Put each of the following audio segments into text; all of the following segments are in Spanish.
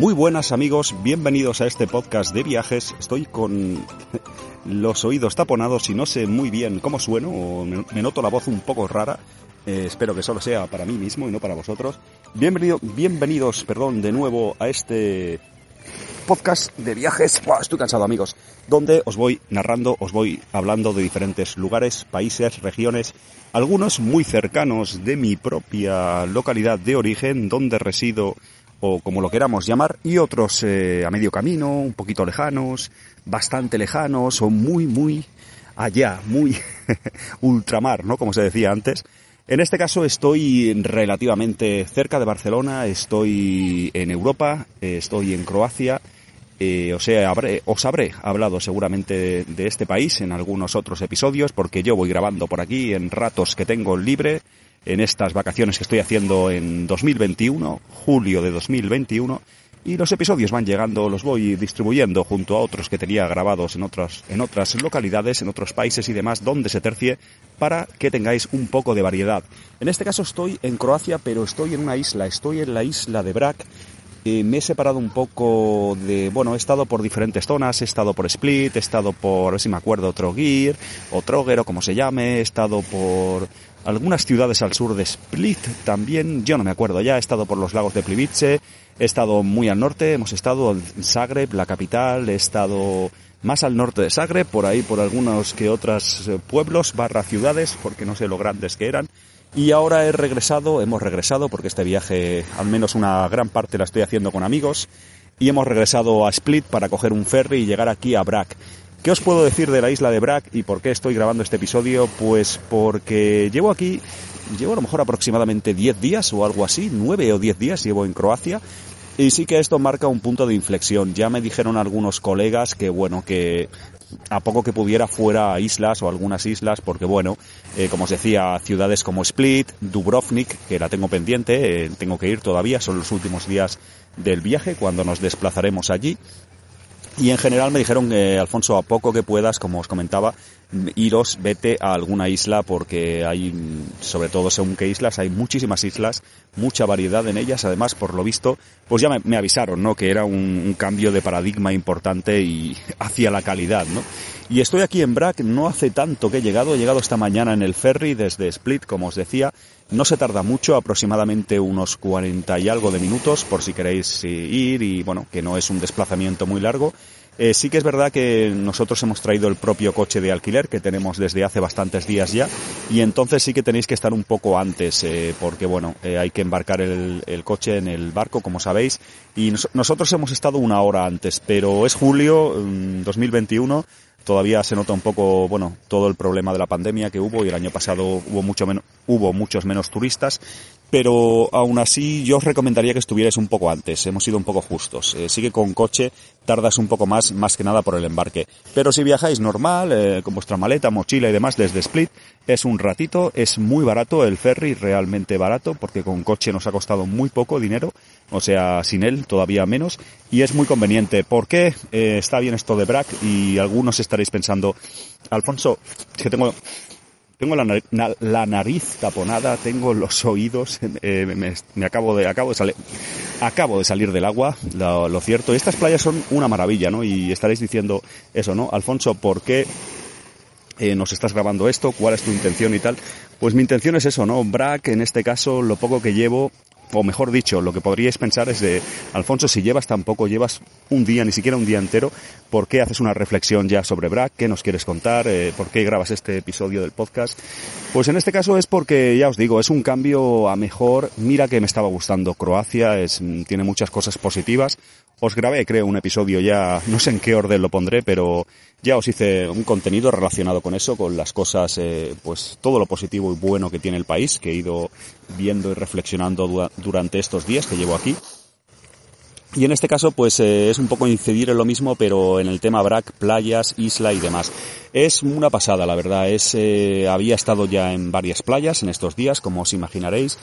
Muy buenas amigos, bienvenidos a este podcast de viajes. Estoy con los oídos taponados y no sé muy bien cómo sueno, o me noto la voz un poco rara. Eh, espero que solo sea para mí mismo y no para vosotros. Bienvenido, bienvenidos, perdón, de nuevo a este podcast de viajes. estoy cansado amigos, donde os voy narrando, os voy hablando de diferentes lugares, países, regiones, algunos muy cercanos de mi propia localidad de origen, donde resido o como lo queramos llamar, y otros eh, a medio camino, un poquito lejanos, bastante lejanos o muy, muy allá, muy ultramar, ¿no? Como se decía antes. En este caso estoy relativamente cerca de Barcelona, estoy en Europa, estoy en Croacia, eh, o sea, os habré hablado seguramente de, este país en algunos otros episodios, porque yo voy grabando por aquí en ratos que tengo libre, en estas vacaciones que estoy haciendo en 2021, julio de 2021, y los episodios van llegando, los voy distribuyendo junto a otros que tenía grabados en otras, en otras localidades, en otros países y demás, donde se tercie, para que tengáis un poco de variedad. En este caso estoy en Croacia, pero estoy en una isla, estoy en la isla de Brac, eh, me he separado un poco de, bueno, he estado por diferentes zonas, he estado por Split, he estado por, a ver si me acuerdo, Trogir, o Troguer, o como se llame, he estado por algunas ciudades al sur de Split también, yo no me acuerdo ya, he estado por los lagos de Plivice, he estado muy al norte, hemos estado en Zagreb, la capital, he estado más al norte de Zagreb, por ahí por algunos que otros eh, pueblos barra ciudades, porque no sé lo grandes que eran. Y ahora he regresado, hemos regresado, porque este viaje, al menos una gran parte la estoy haciendo con amigos, y hemos regresado a Split para coger un ferry y llegar aquí a Brac. ¿Qué os puedo decir de la isla de Brac y por qué estoy grabando este episodio? Pues porque llevo aquí, llevo a lo mejor aproximadamente 10 días o algo así, 9 o 10 días llevo en Croacia. Y sí que esto marca un punto de inflexión. Ya me dijeron algunos colegas que, bueno, que a poco que pudiera fuera a islas o algunas islas, porque bueno, eh, como os decía, ciudades como Split, Dubrovnik, que la tengo pendiente, eh, tengo que ir todavía, son los últimos días del viaje cuando nos desplazaremos allí. Y en general me dijeron que, Alfonso, a poco que puedas, como os comentaba, iros, vete a alguna isla porque hay, sobre todo según qué islas, hay muchísimas islas, mucha variedad en ellas. Además, por lo visto, pues ya me, avisaron, ¿no? Que era un, un, cambio de paradigma importante y hacia la calidad, ¿no? Y estoy aquí en Brac, no hace tanto que he llegado, he llegado esta mañana en el ferry desde Split, como os decía, no se tarda mucho, aproximadamente unos 40 y algo de minutos, por si queréis ir y bueno, que no es un desplazamiento muy largo. Eh, sí que es verdad que nosotros hemos traído el propio coche de alquiler que tenemos desde hace bastantes días ya y entonces sí que tenéis que estar un poco antes eh, porque bueno, eh, hay que embarcar el, coche en el barco como sabéis y nos, nosotros hemos estado una hora antes, pero es julio 2021 mm, todavía se nota un poco, bueno, todo el problema de la pandemia que hubo y el año pasado hubo mucho menos, hubo muchos menos turistas, pero aún así yo os recomendaría que estuvierais un poco antes, hemos sido un poco justos. Eh, sí que con coche tardas un poco más, más que nada por el embarque. Pero si viajáis normal, eh, con vuestra maleta, mochila y demás desde Split, es un ratito, es muy barato el ferry, realmente barato, porque con coche nos ha costado muy poco dinero, o sea, sin él todavía menos, y es muy conveniente. ¿Por qué eh, está bien esto de Brack? Y algunos estaréis pensando, Alfonso, que tengo tengo la, nariz taponada, tengo los oídos, eh, me, acabo de acabo de salir acabo de salir del agua, lo, cierto. Estas playas son una maravilla, ¿no? Y estaréis diciendo eso, ¿no? Alfonso, ¿por qué eh, nos estás grabando esto? ¿Cuál es tu intención y tal? Pues mi intención es eso, ¿no? Brack, en este caso, lo poco que llevo o mejor dicho, lo que podríais pensar es de, Alfonso, si llevas tan poco, llevas un día, ni siquiera un día entero, ¿por qué haces una reflexión ya sobre BRAC? ¿Qué nos quieres contar? Eh, ¿Por qué grabas este episodio del podcast? Pues en este caso es porque, ya os digo, es un cambio a mejor. Mira que me estaba gustando Croacia, es, tiene muchas cosas positivas. Os grabé, creo, un episodio ya, no sé en qué orden lo pondré, pero ya os hice un contenido relacionado con eso, con las cosas, eh, pues todo lo positivo y bueno que tiene el país, que he ido viendo y reflexionando durante estos días que llevo aquí. Y en este caso, pues eh, es un poco incidir en lo mismo, pero en el tema BRAC, playas, isla y demás. Es una pasada, la verdad. Es, eh, había estado ya en varias playas en estos días, como os imaginaréis.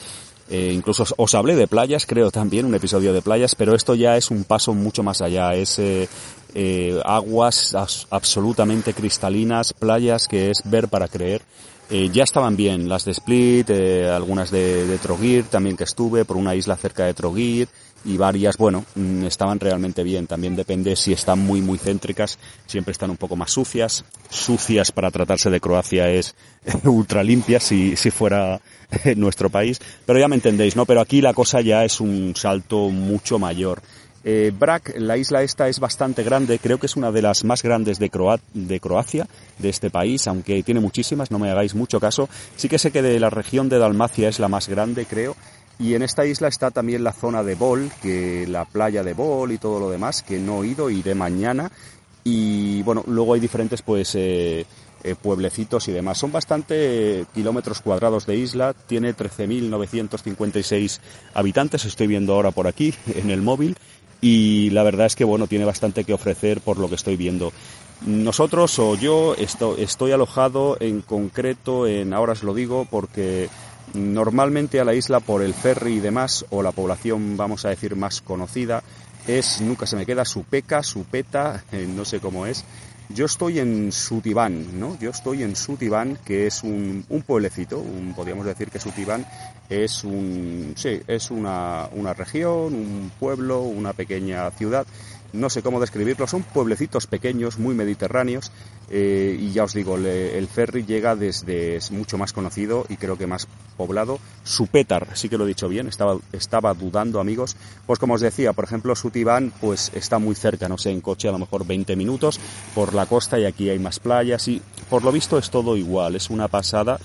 Eh, incluso os, hablé de playas, creo también, un episodio de playas, pero esto ya es un paso mucho más allá. Es eh, eh aguas absolutamente cristalinas, playas que es ver para creer. Eh, ya estaban bien las de Split, eh, algunas de, de Trogir también que estuve, por una isla cerca de Trogir, y varias, bueno, mm, estaban realmente bien. También depende si están muy, muy céntricas, siempre están un poco más sucias. Sucias para tratarse de Croacia es ultra limpias si, si fuera nuestro país. Pero ya me entendéis, ¿no? Pero aquí la cosa ya es un salto mucho mayor. Eh, Brac, la isla esta es bastante grande, creo que es una de las más grandes de, de Croacia, de este país, aunque tiene muchísimas, no me hagáis mucho caso. Sí que sé que de la región de Dalmacia es la más grande, creo, y en esta isla está también la zona de Bol, que la playa de Bol y todo lo demás, que no he ido, iré mañana. Y bueno, luego hay diferentes pues eh, eh, pueblecitos y demás. Son bastante kilómetros cuadrados de isla, tiene 13.956 habitantes, estoy viendo ahora por aquí en el móvil. Y la verdad es que bueno, tiene bastante que ofrecer por lo que estoy viendo. Nosotros o yo estoy, estoy alojado en concreto en, ahora os lo digo porque Normalmente a la isla por el ferry y demás, o la población, vamos a decir, más conocida, es, nunca se me queda, Supeca, Supeta, eh, no sé cómo es. Yo estoy en Sutibán, ¿no? Yo estoy en Sutibán, que es un, pueblecito, podríamos decir que Sutibán es un, sí, es una, una región, un pueblo, una pequeña ciudad no sé cómo describirlo, son pueblecitos pequeños, muy mediterráneos, eh, y ya os digo, el ferry llega desde, es mucho más conocido y creo que más poblado, Supetar, sí que lo he dicho bien, estaba, estaba dudando amigos, pues como os decía, por ejemplo, Sutibán pues está muy cerca, no sé, en coche a lo mejor 20 minutos por la costa y aquí hay más playas y por lo visto es todo igual, es una pasada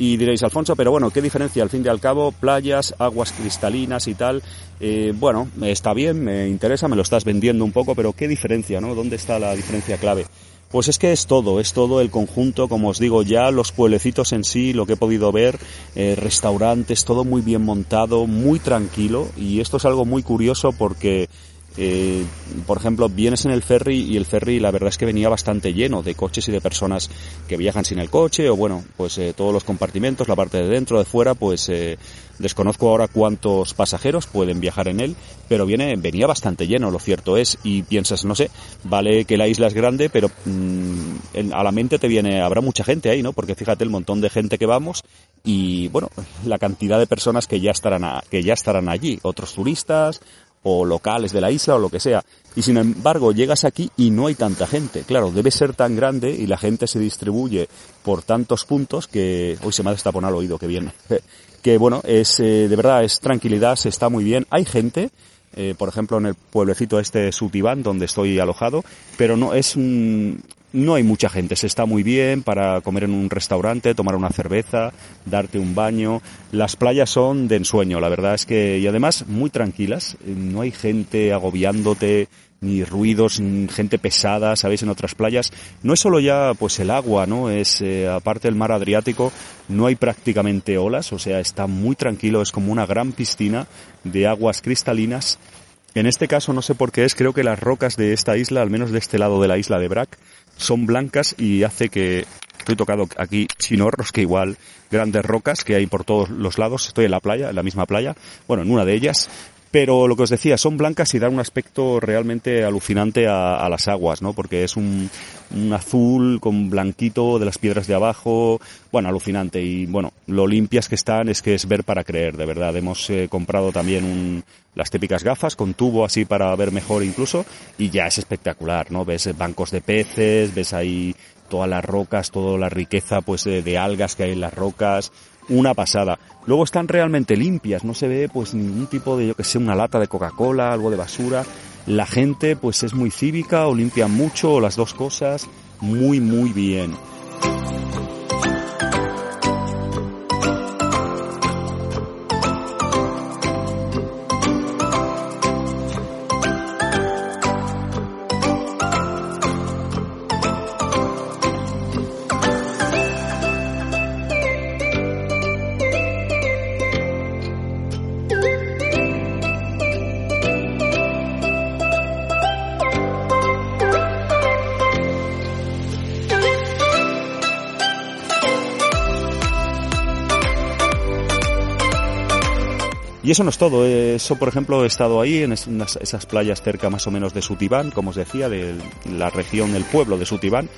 y diréis, Alfonso, pero bueno, ¿qué diferencia al fin y al cabo? Playas, aguas cristalinas y tal. Eh, bueno, está bien, me interesa, me lo estás vendiendo un poco, pero ¿qué diferencia, no? ¿Dónde está la diferencia clave? Pues es que es todo, es todo el conjunto, como os digo ya, los pueblecitos en sí, lo que he podido ver, eh, restaurantes, todo muy bien montado, muy tranquilo y esto es algo muy curioso porque eh, por ejemplo, vienes en el ferry y el ferry la verdad es que venía bastante lleno de coches y de personas que viajan sin el coche o bueno, pues eh, todos los compartimentos, la parte de dentro, de fuera, pues eh, desconozco ahora cuántos pasajeros pueden viajar en él, pero viene, venía bastante lleno, lo cierto es, y piensas, no sé, vale que la isla es grande, pero mm, a la mente te viene, habrá mucha gente ahí, ¿no? Porque fíjate el montón de gente que vamos y bueno, la cantidad de personas que ya estarán, que ya estarán allí, otros turistas, o locales de la isla o lo que sea. Y sin embargo llegas aquí y no hay tanta gente. Claro, debe ser tan grande y la gente se distribuye por tantos puntos que hoy se me ha destaponado el oído, que bien. que bueno, es eh, de verdad es tranquilidad, se está muy bien. Hay gente, eh, por ejemplo en el pueblecito este Sutibán donde estoy alojado, pero no es un, no hay mucha gente, se está muy bien para comer en un restaurante, tomar una cerveza, darte un baño. Las playas son de ensueño, la verdad es que, y además muy tranquilas, no hay gente agobiándote, ni ruidos, ni gente pesada, sabéis, en otras playas. No es solo ya, pues, el agua, ¿no? Es, eh, aparte del mar Adriático, no hay prácticamente olas, o sea, está muy tranquilo, es como una gran piscina de aguas cristalinas. En este caso, no sé por qué es, creo que las rocas de esta isla, al menos de este lado de la isla de Brac, son blancas y hace que estoy tocado aquí chinorros que igual grandes rocas que hay por todos los lados. Estoy en la playa, en la misma playa, bueno, en una de ellas. Pero lo que os decía, son blancas y dan un aspecto realmente alucinante a, las aguas, ¿no? Porque es un, azul con blanquito de las piedras de abajo, bueno, alucinante. Y bueno, lo limpias que están es que es ver para creer, de verdad. Hemos eh, comprado también un, las típicas gafas con tubo así para ver mejor incluso y ya es espectacular, ¿no? Ves bancos de peces, ves ahí todas las rocas, toda la riqueza pues de, algas que hay en las rocas. Una pasada. Luego están realmente limpias, no se ve pues ningún tipo de, yo que sé, una lata de Coca-Cola, algo de basura. La gente pues es muy cívica o limpia mucho o las dos cosas muy muy bien. Y eso no es todo. Eso, por ejemplo, he estado ahí en esas playas cerca más o menos de Sutibán, como os decía, de la región, el pueblo de Sutibán.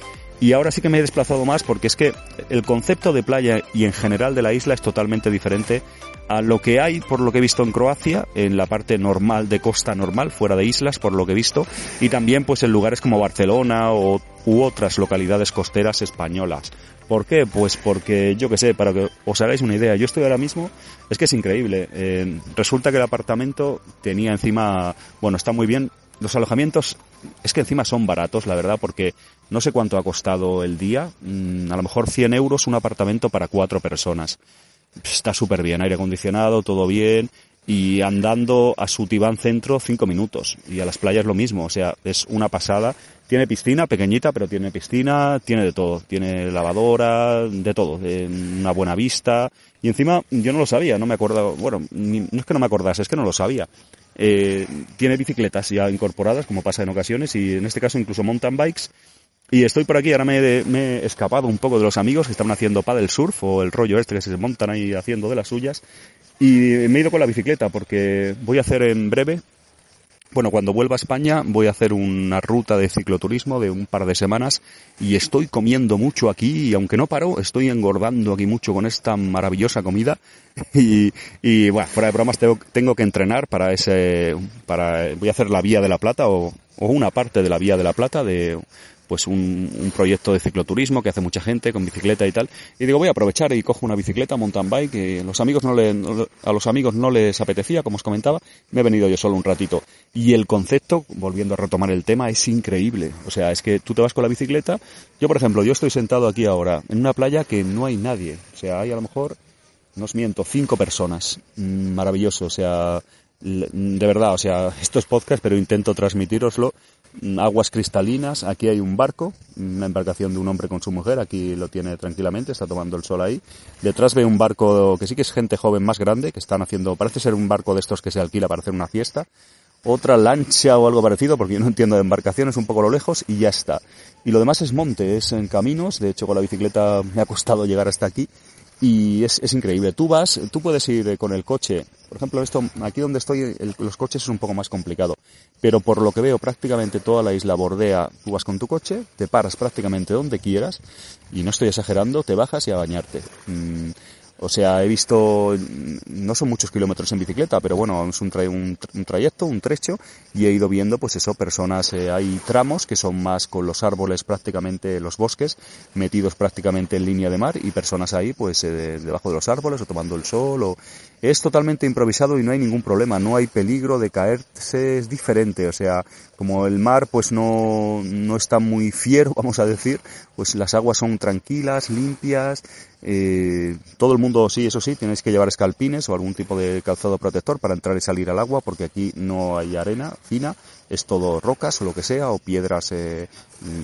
Y ahora sí que me he desplazado más porque es que el concepto de playa y en general de la isla es totalmente diferente a lo que hay, por lo que he visto en Croacia, en la parte normal de costa normal, fuera de islas, por lo que he visto, y también pues en lugares como Barcelona o, u otras localidades costeras españolas. ¿Por qué? Pues porque, yo que sé, para que os hagáis una idea, yo estoy ahora mismo, es que es increíble. Eh, resulta que el apartamento tenía encima, bueno, está muy bien. Los alojamientos, es que encima son baratos, la verdad, porque no sé cuánto ha costado el día. Mm, a lo mejor 100 euros un apartamento para cuatro personas. Está súper bien, aire acondicionado, todo bien y andando a Sutibán Centro cinco minutos y a las playas lo mismo, o sea, es una pasada. Tiene piscina, pequeñita, pero tiene piscina, tiene de todo, tiene lavadora, de todo, una buena vista y encima yo no lo sabía, no me acuerdo, bueno, no es que no me acordase, es que no lo sabía. Eh, tiene bicicletas ya incorporadas, como pasa en ocasiones, y en este caso incluso mountain bikes. Y estoy por aquí, ahora me, me he escapado un poco de los amigos que estaban haciendo paddle surf o el rollo este que se montan ahí haciendo de las suyas y me he ido con la bicicleta porque voy a hacer en breve, bueno, cuando vuelva a España voy a hacer una ruta de cicloturismo de un par de semanas y estoy comiendo mucho aquí y aunque no paro, estoy engordando aquí mucho con esta maravillosa comida. Y, y bueno, fuera de bromas tengo, tengo que entrenar para ese, para, voy a hacer la Vía de la Plata o, o una parte de la Vía de la Plata de pues un, proyecto de cicloturismo que hace mucha gente con bicicleta y tal. Y digo, voy a aprovechar y cojo una bicicleta, mountain bike, que los amigos no le, a los amigos no les apetecía, como os comentaba, me he venido yo solo un ratito. Y el concepto, volviendo a retomar el tema, es increíble. O sea, es que tú te vas con la bicicleta. Yo, por ejemplo, yo estoy sentado aquí ahora en una playa que no hay nadie. O sea, hay a lo mejor, no os miento, cinco personas. Mm, maravilloso. O sea, de verdad, o sea, esto es podcast, pero intento transmitiroslo aguas cristalinas, aquí hay un barco, una embarcación de un hombre con su mujer, aquí lo tiene tranquilamente, está tomando el sol ahí. Detrás ve un barco que sí que es gente joven más grande, que están haciendo, parece ser un barco de estos que se alquila para hacer una fiesta. Otra lancha o algo parecido, porque yo no entiendo de embarcaciones, un poco lo lejos y ya está. Y lo demás es monte, es en caminos, de hecho con la bicicleta me ha costado llegar hasta aquí y es, es, increíble. Tú vas, tú puedes ir con el coche. Por ejemplo, esto, aquí donde estoy, los coches es un poco más complicado. Pero por lo que veo, prácticamente toda la isla bordea, tú vas con tu coche, te paras prácticamente donde quieras, y no estoy exagerando, te bajas y a bañarte. Mm, o sea, he visto, no son muchos kilómetros en bicicleta, pero bueno, es un, trayecto, un trecho, y he ido viendo, pues eso, personas, eh, hay tramos que son más con los árboles prácticamente, los bosques, metidos prácticamente en línea de mar, y personas ahí, pues eh, debajo de los árboles, o tomando el sol, o... Es totalmente improvisado y no hay ningún problema, no hay peligro de caerse, es diferente, o sea, como el mar pues no, no está muy fiero, vamos a decir, pues las aguas son tranquilas, limpias, eh, todo el mundo, sí, eso sí, tenéis que llevar escalpines o algún tipo de calzado protector para entrar y salir al agua, porque aquí no hay arena fina, es todo rocas o lo que sea, o piedras eh,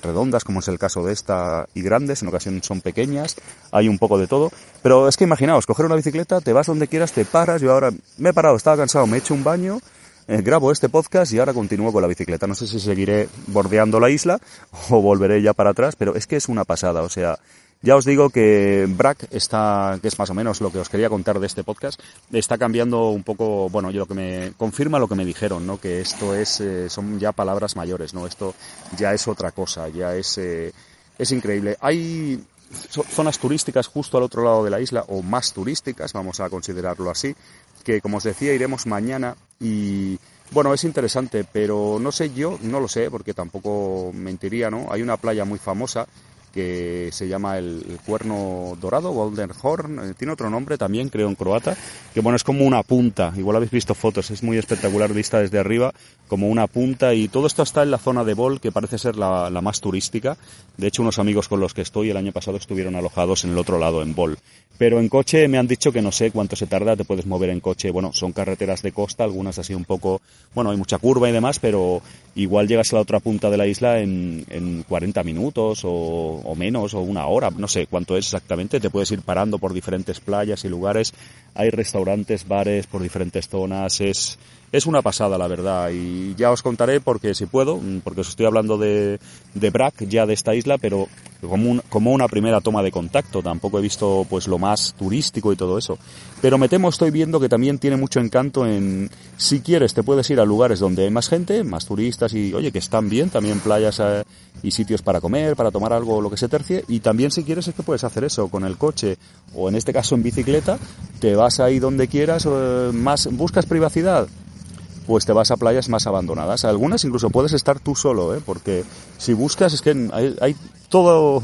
redondas, como es el caso de esta, y grandes, en ocasiones son pequeñas, hay un poco de todo. Pero es que imaginaos, coger una bicicleta, te vas donde quieras, te paras, yo ahora me he parado, estaba cansado, me he hecho un baño, eh, grabo este podcast y ahora continúo con la bicicleta. No sé si seguiré bordeando la isla o volveré ya para atrás, pero es que es una pasada, o sea, ya os digo que Brack está, que es más o menos lo que os quería contar de este podcast, está cambiando un poco, bueno, yo lo que me confirma lo que me dijeron, ¿no? Que esto es, eh, son ya palabras mayores, ¿no? Esto ya es otra cosa, ya es, eh, es increíble. Hay zonas turísticas justo al otro lado de la isla, o más turísticas, vamos a considerarlo así, que como os decía iremos mañana y bueno, es interesante, pero no sé yo, no lo sé, porque tampoco mentiría, ¿no? Hay una playa muy famosa que se llama el, cuerno dorado, Golden Horn, eh, tiene otro nombre también, creo en croata, que bueno, es como una punta, igual habéis visto fotos, es muy espectacular vista desde arriba, como una punta, y todo esto está en la zona de Bol, que parece ser la, la más turística. De hecho, unos amigos con los que estoy el año pasado estuvieron alojados en el otro lado, en Bol. Pero en coche me han dicho que no sé cuánto se tarda, te puedes mover en coche, bueno, son carreteras de costa, algunas así un poco, bueno, hay mucha curva y demás, pero igual llegas a la otra punta de la isla en, en 40 minutos o, o menos, o una hora, no sé cuánto es exactamente, te puedes ir parando por diferentes playas y lugares, hay restaurantes, bares por diferentes zonas, es, es una pasada la verdad. Y ya os contaré porque si puedo, porque os estoy hablando de, de Brac, ya de esta isla, pero como, como una primera toma de contacto, tampoco he visto pues lo más turístico y todo eso. Pero me temo, estoy viendo que también tiene mucho encanto en, si quieres, te puedes ir a lugares donde hay más gente, más turistas y, oye, que están bien, también playas eh, y sitios para comer, para tomar algo, lo que se tercie, y también si quieres es que puedes hacer eso con el coche, o en este caso en bicicleta, te vas ahí donde quieras, eh, más, buscas privacidad, pues te vas a playas más abandonadas. Algunas incluso puedes estar tú solo, ¿eh? porque si buscas es que hay, todo,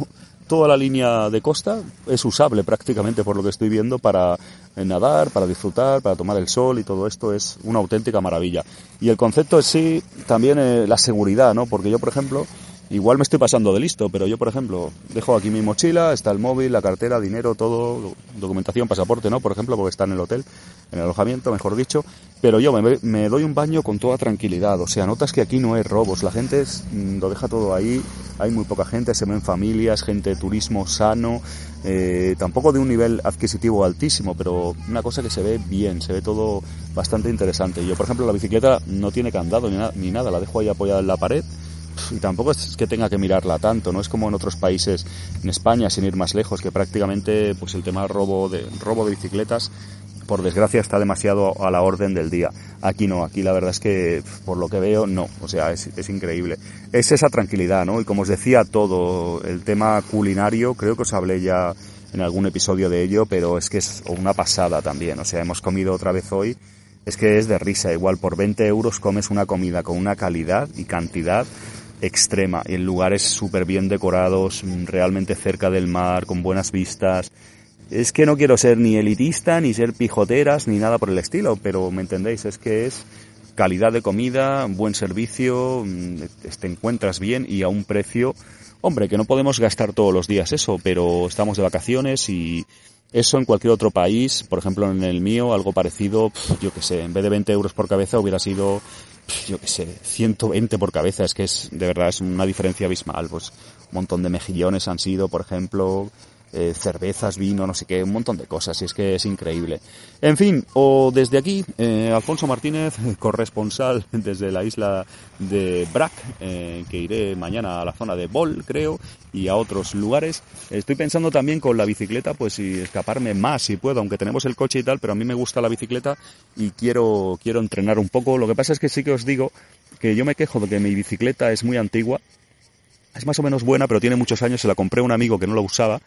toda la línea de costa es usable prácticamente por lo que estoy viendo para nadar, para disfrutar, para tomar el sol y todo esto es una auténtica maravilla. Y el concepto es sí también eh, la seguridad, ¿no? Porque yo, por ejemplo, Igual me estoy pasando de listo, pero yo, por ejemplo, dejo aquí mi mochila, está el móvil, la cartera, dinero, todo, documentación, pasaporte, ¿no? Por ejemplo, porque está en el hotel, en el alojamiento, mejor dicho. Pero yo me, doy un baño con toda tranquilidad. O sea, notas que aquí no hay robos. La gente mm, lo deja todo ahí. Hay muy poca gente, se ven familias, gente de turismo sano. Eh, tampoco de un nivel adquisitivo altísimo, pero una cosa que se ve bien, se ve todo bastante interesante. Yo, por ejemplo, la bicicleta no tiene candado ni, ni nada, la dejo ahí apoyada en la pared y tampoco es que tenga que mirarla tanto, no es como en otros países, en España, sin ir más lejos, que prácticamente pues el tema robo de robo de bicicletas por desgracia está demasiado a la orden del día. Aquí no, aquí la verdad es que por lo que veo no, o sea, es, es, increíble. Es esa tranquilidad, ¿no? Y como os decía, todo el tema culinario, creo que os hablé ya en algún episodio de ello, pero es que es una pasada también, o sea, hemos comido otra vez hoy, es que es de risa, igual por 20 euros comes una comida con una calidad y cantidad extrema, en lugares súper bien decorados, mm, realmente cerca del mar, con buenas vistas. Es que no quiero ser ni elitista, ni ser pijoteras, ni nada por el estilo, pero me entendéis, es que es calidad de comida, buen servicio, mm, te encuentras bien y a un precio, hombre, que no podemos gastar todos los días eso, pero estamos de vacaciones y eso en cualquier otro país, por ejemplo en el mío, algo parecido, yo que sé, en vez de 20 euros por cabeza hubiera sido yo qué sé, 120 por cabeza, es que es, de verdad, es una diferencia abismal, pues un montón de mejillones han sido, por ejemplo, eh, cervezas, vino, no sé qué, un montón de cosas, y es que es increíble. En fin, o desde aquí, eh, Alfonso Martínez, corresponsal desde la isla de Brac, eh, que iré mañana a la zona de Bol, creo, y a otros lugares. Estoy pensando también con la bicicleta, pues si escaparme más si puedo, aunque tenemos el coche y tal, pero a mí me gusta la bicicleta y quiero, quiero entrenar un poco. Lo que pasa es que sí que os digo que yo me quejo de que mi bicicleta es muy antigua, es más o menos buena, pero tiene muchos años, se la compré a un amigo que no la usaba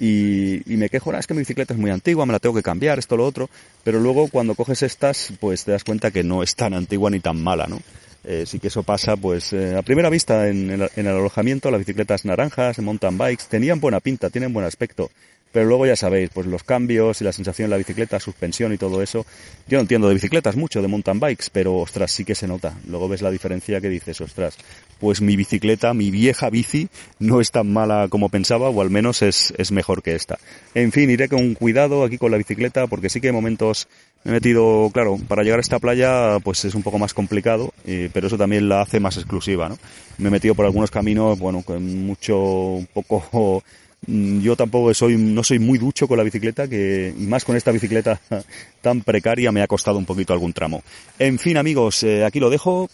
y, me quejo, es que mi bicicleta es muy antigua, me la tengo que cambiar, esto, lo otro, pero luego cuando coges estas, pues te das cuenta que no es tan antigua ni tan mala, ¿no? Eh, sí que eso pasa, pues eh, a primera vista en en el alojamiento, las bicicletas naranjas, mountain bikes, tenían buena pinta, tienen buen aspecto, pero luego ya sabéis, pues los cambios y la sensación de la bicicleta, suspensión y todo eso. Yo no entiendo de bicicletas mucho, de mountain bikes, pero ostras, sí que se nota. Luego ves la diferencia que dices, ostras, pues mi bicicleta, mi vieja bici, no es tan mala como pensaba, o al menos es, es mejor que esta. En fin, iré con cuidado aquí con la bicicleta, porque sí que hay momentos me he metido, claro, para llegar a esta playa pues es un poco más complicado, pero eso también la hace más exclusiva, ¿no? Me he metido por algunos caminos, bueno, con mucho, un poco yo tampoco soy, no soy muy ducho con la bicicleta, que, y más con esta bicicleta tan precaria me ha costado un poquito algún tramo. En fin, amigos, eh, aquí lo dejo.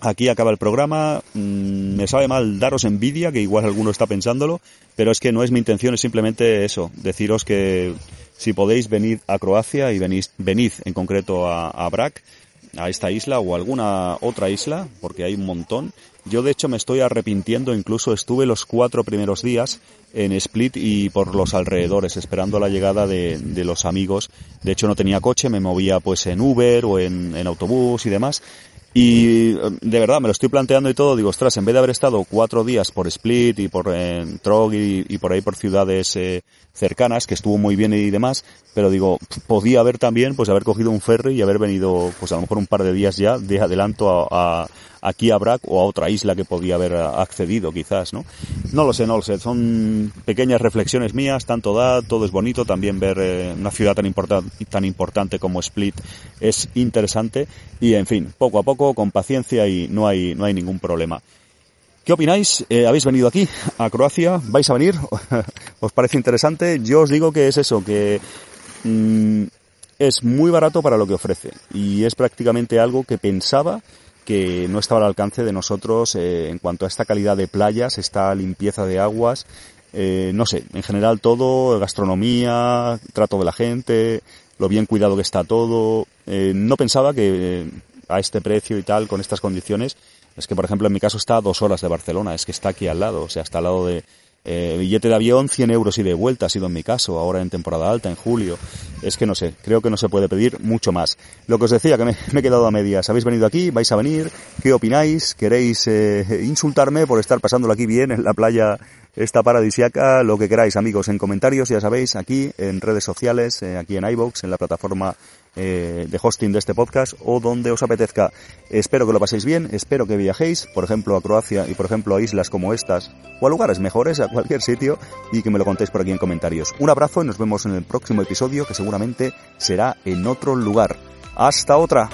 Aquí acaba el programa. Mm, me sabe mal daros envidia, que igual alguno está pensándolo, pero es que no es mi intención, es simplemente eso, deciros que si podéis venir a Croacia y venís, venid en concreto a, a Brac, a esta isla o alguna otra isla, porque hay un montón. Yo de hecho me estoy arrepintiendo, incluso estuve los cuatro primeros días en Split y por los alrededores, esperando la llegada de, de los amigos. De hecho no tenía coche, me movía pues en Uber o en, en autobús y demás. Y de verdad, me lo estoy planteando y todo, digo, ostras, en vez de haber estado cuatro días por Split y por eh, Trog y, por ahí por ciudades eh, cercanas, que estuvo muy bien y demás, pero digo, podía haber también, pues haber cogido un ferry y haber venido, pues a lo mejor un par de días ya de adelanto a, aquí a Brac o a otra isla que podía haber accedido quizás, ¿no? No lo sé, no lo sé, son pequeñas reflexiones mías, tanto da, todo es bonito, también ver eh, una ciudad tan, importante tan importante como Split es interesante. Y en fin, poco a poco, con paciencia y no hay, no hay ningún problema. ¿Qué opináis? Eh, ¿Habéis venido aquí, a Croacia? ¿Vais a venir? ¿Os parece interesante? Yo os digo que es eso, que mm, es muy barato para lo que ofrece y es prácticamente algo que pensaba que no estaba al alcance de nosotros eh, en cuanto a esta calidad de playas, esta limpieza de aguas, eh, no sé, en general todo, gastronomía, trato de la gente, lo bien cuidado que está todo. no pensaba que a este precio y tal, con estas condiciones, es que, por ejemplo, en mi caso está a dos horas de Barcelona, es que está aquí al lado, o sea, está al lado de eh, billete de avión, 100 euros y de vuelta ha sido en mi caso, ahora en temporada alta, en julio. Es que no sé, creo que no se puede pedir mucho más. Lo que os decía, que me, he quedado a medias. ¿Habéis venido aquí? ¿Vais a venir? ¿Qué opináis? ¿Queréis eh, insultarme por estar pasándolo aquí bien en la playa esta paradisiaca? Lo que queráis, amigos, en comentarios, ya sabéis, aquí en redes sociales, eh, aquí en iVoox, en la plataforma eh, de hosting de este podcast o donde os apetezca. Espero que lo paséis bien, espero que viajéis, por ejemplo, a Croacia y por ejemplo a islas como estas o a lugares mejores, a cualquier sitio y que me lo contéis por aquí en comentarios. Un abrazo y nos vemos en el próximo episodio que seguramente será en otro lugar. Hasta otra.